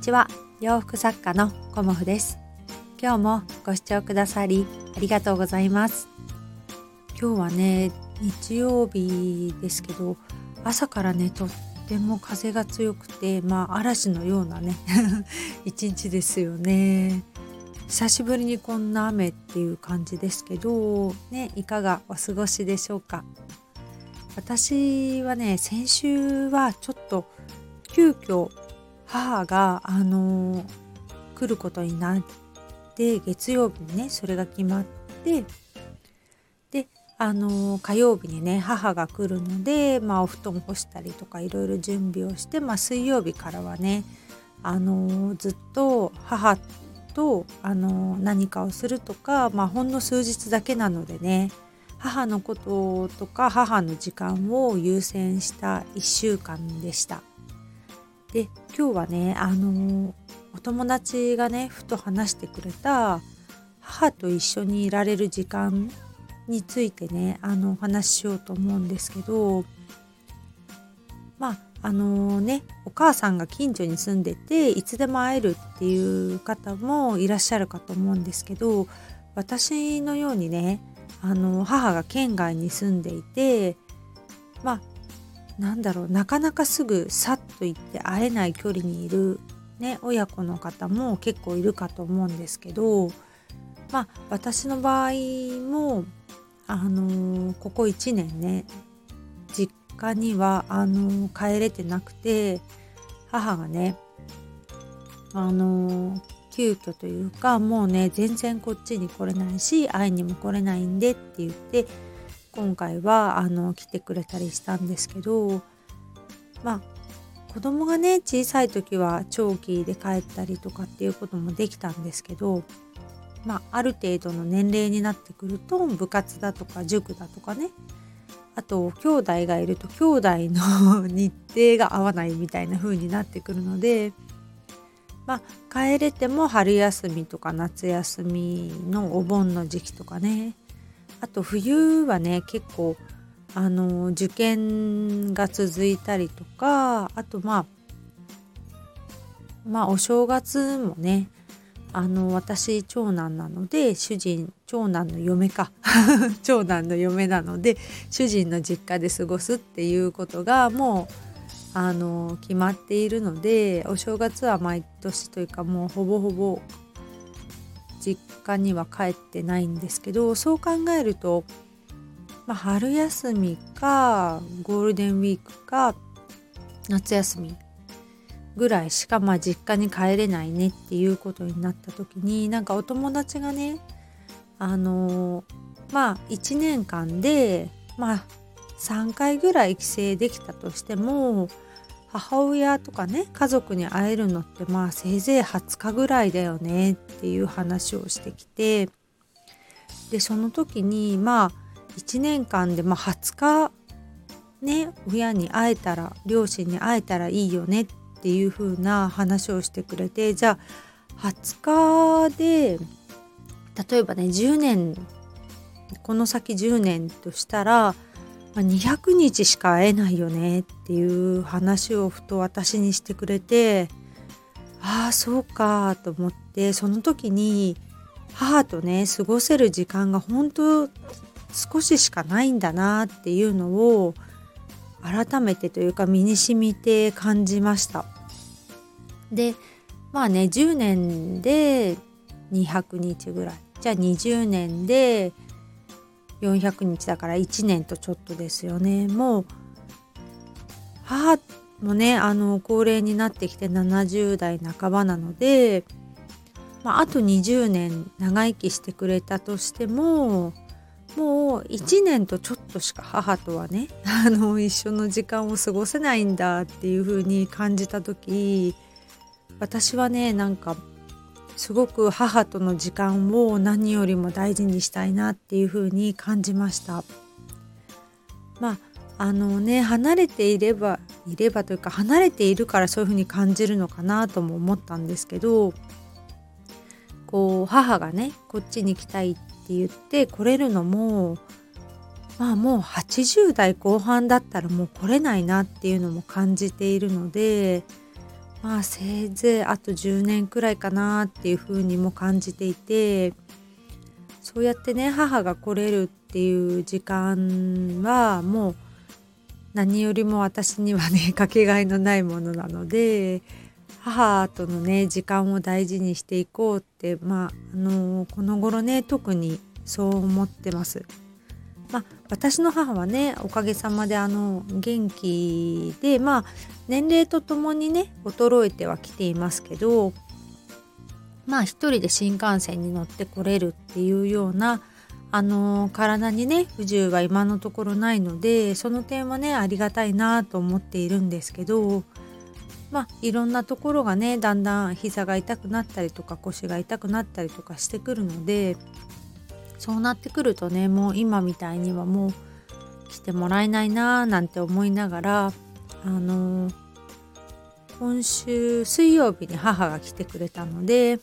ちは。洋服作家のコモフです。今日もご視聴くださりありがとうございます。今日はね日曜日ですけど朝からねとっても風が強くてまあ嵐のようなね 一日ですよね。久しぶりにこんな雨っていう感じですけどねいかがお過ごしでしょうか。私はね先週はちょっと急遽母があの来ることになって月曜日にねそれが決まってであの火曜日にね母が来るので、まあ、お布団干したりとかいろいろ準備をして、まあ、水曜日からはねあのずっと母とあの何かをするとか、まあ、ほんの数日だけなのでね母のこととか母の時間を優先した1週間でした。で今日はねあのお友達がねふと話してくれた母と一緒にいられる時間についてねあのお話ししようと思うんですけどまああのねお母さんが近所に住んでていつでも会えるっていう方もいらっしゃるかと思うんですけど私のようにねあの母が県外に住んでいてまあなんだろうなかなかすぐさっと行って会えない距離にいる、ね、親子の方も結構いるかと思うんですけどまあ私の場合もあのー、ここ1年ね実家にはあのー、帰れてなくて母がねあのー、急遽というかもうね全然こっちに来れないし会いにも来れないんでって言って今回はあの来てくれたりしたんですけどまあ子供がね小さい時は長期で帰ったりとかっていうこともできたんですけどまあある程度の年齢になってくると部活だとか塾だとかねあと兄弟がいると兄弟の日程が合わないみたいな風になってくるのでまあ帰れても春休みとか夏休みのお盆の時期とかねあと冬はね結構あの受験が続いたりとかあとまあまあお正月もねあの私長男なので主人長男の嫁か。長男の嫁なので主人の実家で過ごすっていうことがもうあの決まっているのでお正月は毎年というかもうほぼほぼ実家には帰ってないんですけどそう考えると、まあ、春休みかゴールデンウィークか夏休みぐらいしかまあ実家に帰れないねっていうことになった時になんかお友達がねあのまあ1年間でまあ3回ぐらい帰省できたとしても母親とかね家族に会えるのってまあせいぜい20日ぐらいだよねっていう話をしてきてでその時にまあ1年間でまあ20日ね親に会えたら両親に会えたらいいよねっていう風な話をしてくれてじゃあ20日で例えばね10年この先10年としたら200日しか会えないよねっていう話をふと私にしてくれてああそうかと思ってその時に母とね過ごせる時間が本当少ししかないんだなっていうのを改めてというか身に染みて感じました。でまあね10年で200日ぐらいじゃあ20年で400日だから1年とちょっとですよねもう母もねあの高齢になってきて70代半ばなので、まあ、あと20年長生きしてくれたとしてももう1年とちょっとしか母とはねあの一緒の時間を過ごせないんだっていう風に感じた時私はねなんかすごく母との時間を何よりも大事にしたいなっていう風に感じました。まああのね離れていればいればというか離れているからそういう風に感じるのかなとも思ったんですけどこう母がねこっちに来たいってって言って来れるのもまあもう80代後半だったらもう来れないなっていうのも感じているのでまあせいぜいあと10年くらいかなっていうふうにも感じていてそうやってね母が来れるっていう時間はもう何よりも私にはねかけがえのないものなので母とのね時間を大事にしていこうってまああのこの頃ね特にそう思ってます。まあ、私の母はねおかげさまであの元気でまあ年齢とともにね衰えてはきていますけどまあ一人で新幹線に乗ってこれるっていうようなあの体にね不自由は今のところないのでその点はねありがたいなと思っているんですけどまあいろんなところがねだんだん膝が痛くなったりとか腰が痛くなったりとかしてくるのでそうなってくるとねもう今みたいにはもう来てもらえないなーなんて思いながらあのー、今週水曜日に母が来てくれたので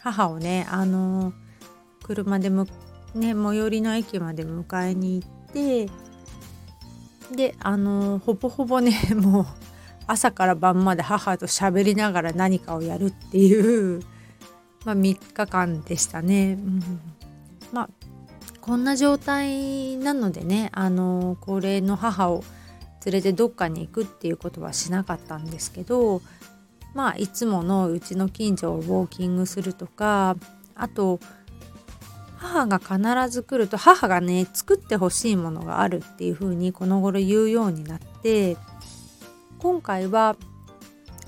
母をねあのー、車でむね最寄りの駅まで迎えに行ってであのー、ほぼほぼね もう朝から晩まで母と喋りながら何かをやるっていう、まあ、3日間でしたね。うんまあこんな状態なのでねあの高齢の母を連れてどっかに行くっていうことはしなかったんですけどまあいつものうちの近所をウォーキングするとかあと母が必ず来ると母がね作ってほしいものがあるっていう風にこの頃言うようになって今回は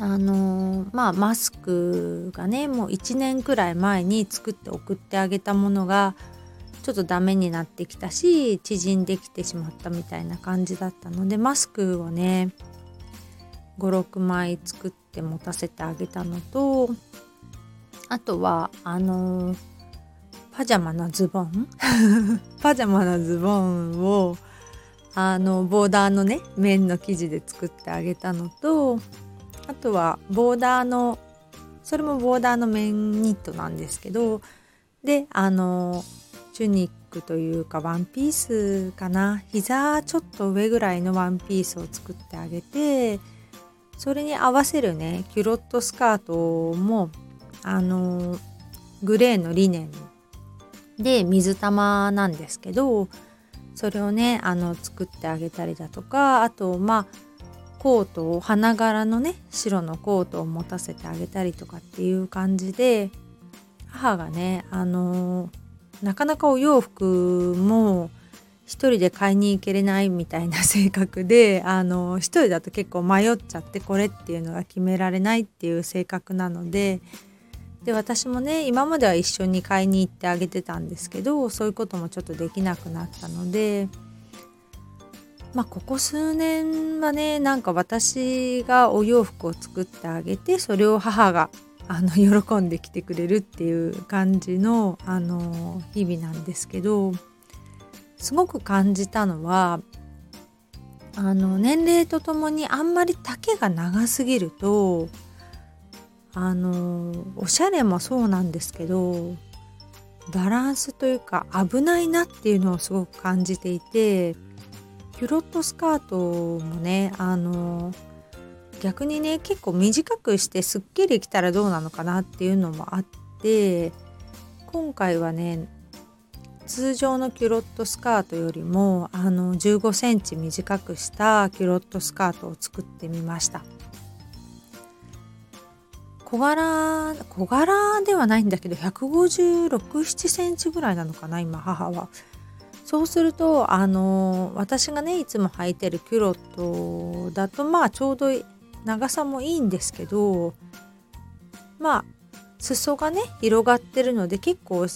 あのー、まあマスクがねもう1年くらい前に作って送ってあげたものがちょっとダメになってきたし縮んできてしまったみたいな感じだったのでマスクをね56枚作って持たせてあげたのとあとはあのパジャマのズボン。パジャマのズボンをあのボーダーのね綿の生地で作ってあげたのとあとはボーダーのそれもボーダーの綿ニットなんですけどであのチュニックというかワンピースかな。膝ちょっと上ぐらいのワンピースを作ってあげてそれに合わせるねキュロットスカートもあのグレーのリネンで水玉なんですけどそれをねあの作ってあげたりだとかあとまあコートを花柄のね白のコートを持たせてあげたりとかっていう感じで母がねあのなかなかお洋服も一人で買いに行けれないみたいな 性格であの一人だと結構迷っちゃってこれっていうのが決められないっていう性格なのでで私もね今までは一緒に買いに行ってあげてたんですけどそういうこともちょっとできなくなったのでまあここ数年はねなんか私がお洋服を作ってあげてそれを母があの 喜んできてくれるっていう感じのあの日々なんですけどすごく感じたのはあの年齢とともにあんまり丈が長すぎるとあのおしゃれもそうなんですけどバランスというか危ないなっていうのをすごく感じていてキュロットスカートもねあの逆にね結構短くしてすっきりきたらどうなのかなっていうのもあって今回はね通常のキュロットスカートよりもあの15センチ短くしたキュロットスカートを作ってみました。小柄小柄ではないんだけど156,7センチぐらいなのかな今母は。そうするとあの私がねいつも履いてるキュロットだとまあちょうど長さもいいんですけどまあ裾がね広がってるので結構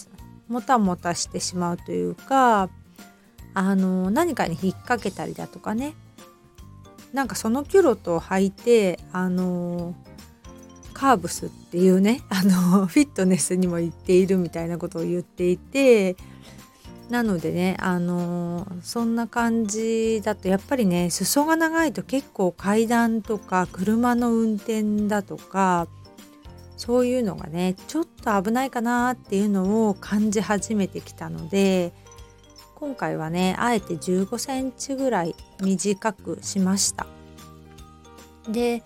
もたもたしてしまうというかあの何かに引っ掛けたりだとかね。なんかそのキュロットを履いてあのカーブスっていうね あのフィットネスにも行っているみたいなことを言っていてなのでねあの、そんな感じだとやっぱりね裾が長いと結構階段とか車の運転だとかそういうのがねちょっと危ないかなっていうのを感じ始めてきたので今回はねあえて15センチぐらい短くしました。で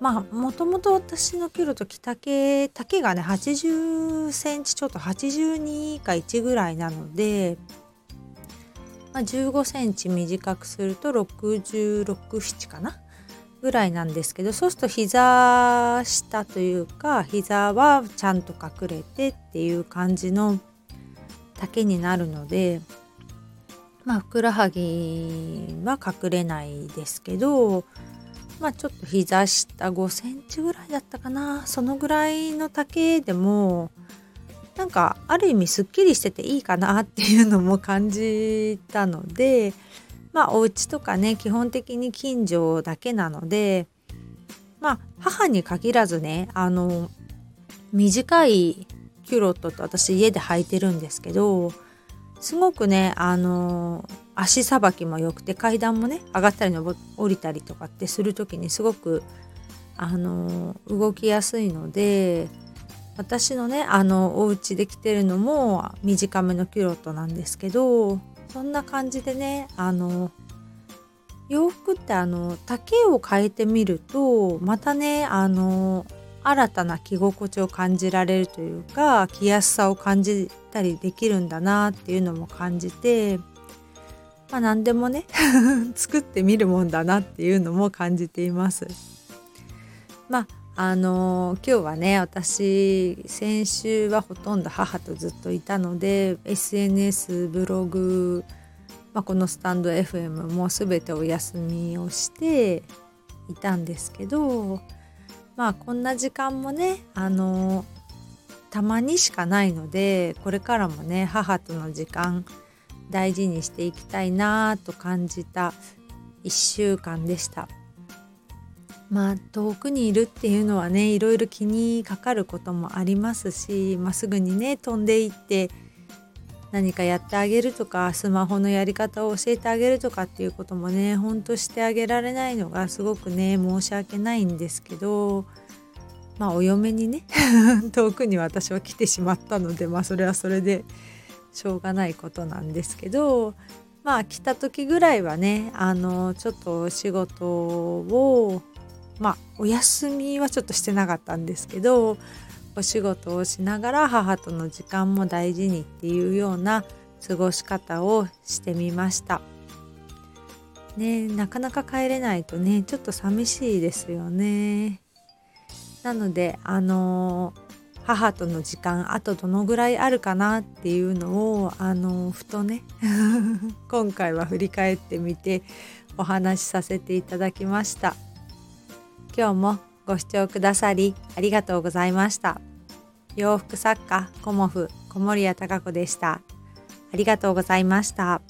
まあもともと私のキュロと着丈丈がね80センチちょっと82か1ぐらいなので、まあ、15センチ短くすると667かなぐらいなんですけどそうすると膝下というか膝はちゃんと隠れてっていう感じの丈になるのでまあふくらはぎは隠れないですけどまあちょっと膝下5センチぐらいだったかな。そのぐらいの丈でもなんかある意味すっきりしてていいかなっていうのも感じたのでまあお家とかね基本的に近所だけなのでまあ母に限らずねあの短いキュロットと私家で履いてるんですけどすごくねあの足さばきも良くて階段もね上がったり降りたりとかってする時にすごくあの動きやすいので私のねあのお家で着てるのも短めのキュロットなんですけどそんな感じでねあの洋服ってあの丈を変えてみるとまたねあの新たな着心地を感じられるというか着やすさを感じたりできるんだなっていうのも感じてまあ何でもね 作ってみるもんだなっていうのも感じています。まああの、今日はね私先週はほとんど母とずっといたので SNS ブログ、まあ、このスタンド FM も全てお休みをしていたんですけどまあこんな時間もねあの、たまにしかないのでこれからもね母との時間大事にしていきたいなと感じた1週間でした。まあ遠くにいるっていうのはねいろいろ気にかかることもありますし、まあ、すぐにね飛んでいって何かやってあげるとかスマホのやり方を教えてあげるとかっていうこともねほんとしてあげられないのがすごくね申し訳ないんですけどまあお嫁にね 遠くに私は来てしまったのでまあそれはそれでしょうがないことなんですけどまあ来た時ぐらいはねあのちょっと仕事をまあお休みはちょっとしてなかったんですけどお仕事をしながら母との時間も大事にっていうような過ごし方をしてみました。ねなかなか帰れないとねちょっと寂しいですよね。なのであの母との時間あとどのぐらいあるかなっていうのをあのふとね 今回は振り返ってみてお話しさせていただきました。今日もご視聴くださりありがとうございました。洋服作家コモフ小森屋隆子でした。ありがとうございました。